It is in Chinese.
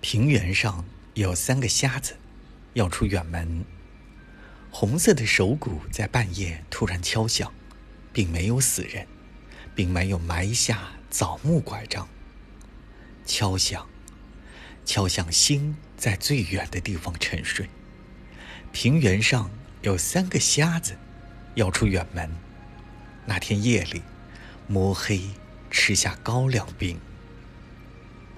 平原上有三个瞎子要出远门。红色的手鼓在半夜突然敲响并没有死人并没有埋下枣木拐杖。敲响敲响心在最远的地方沉睡。平原上有三个瞎子要出远门。那天夜里摸黑吃下高粱饼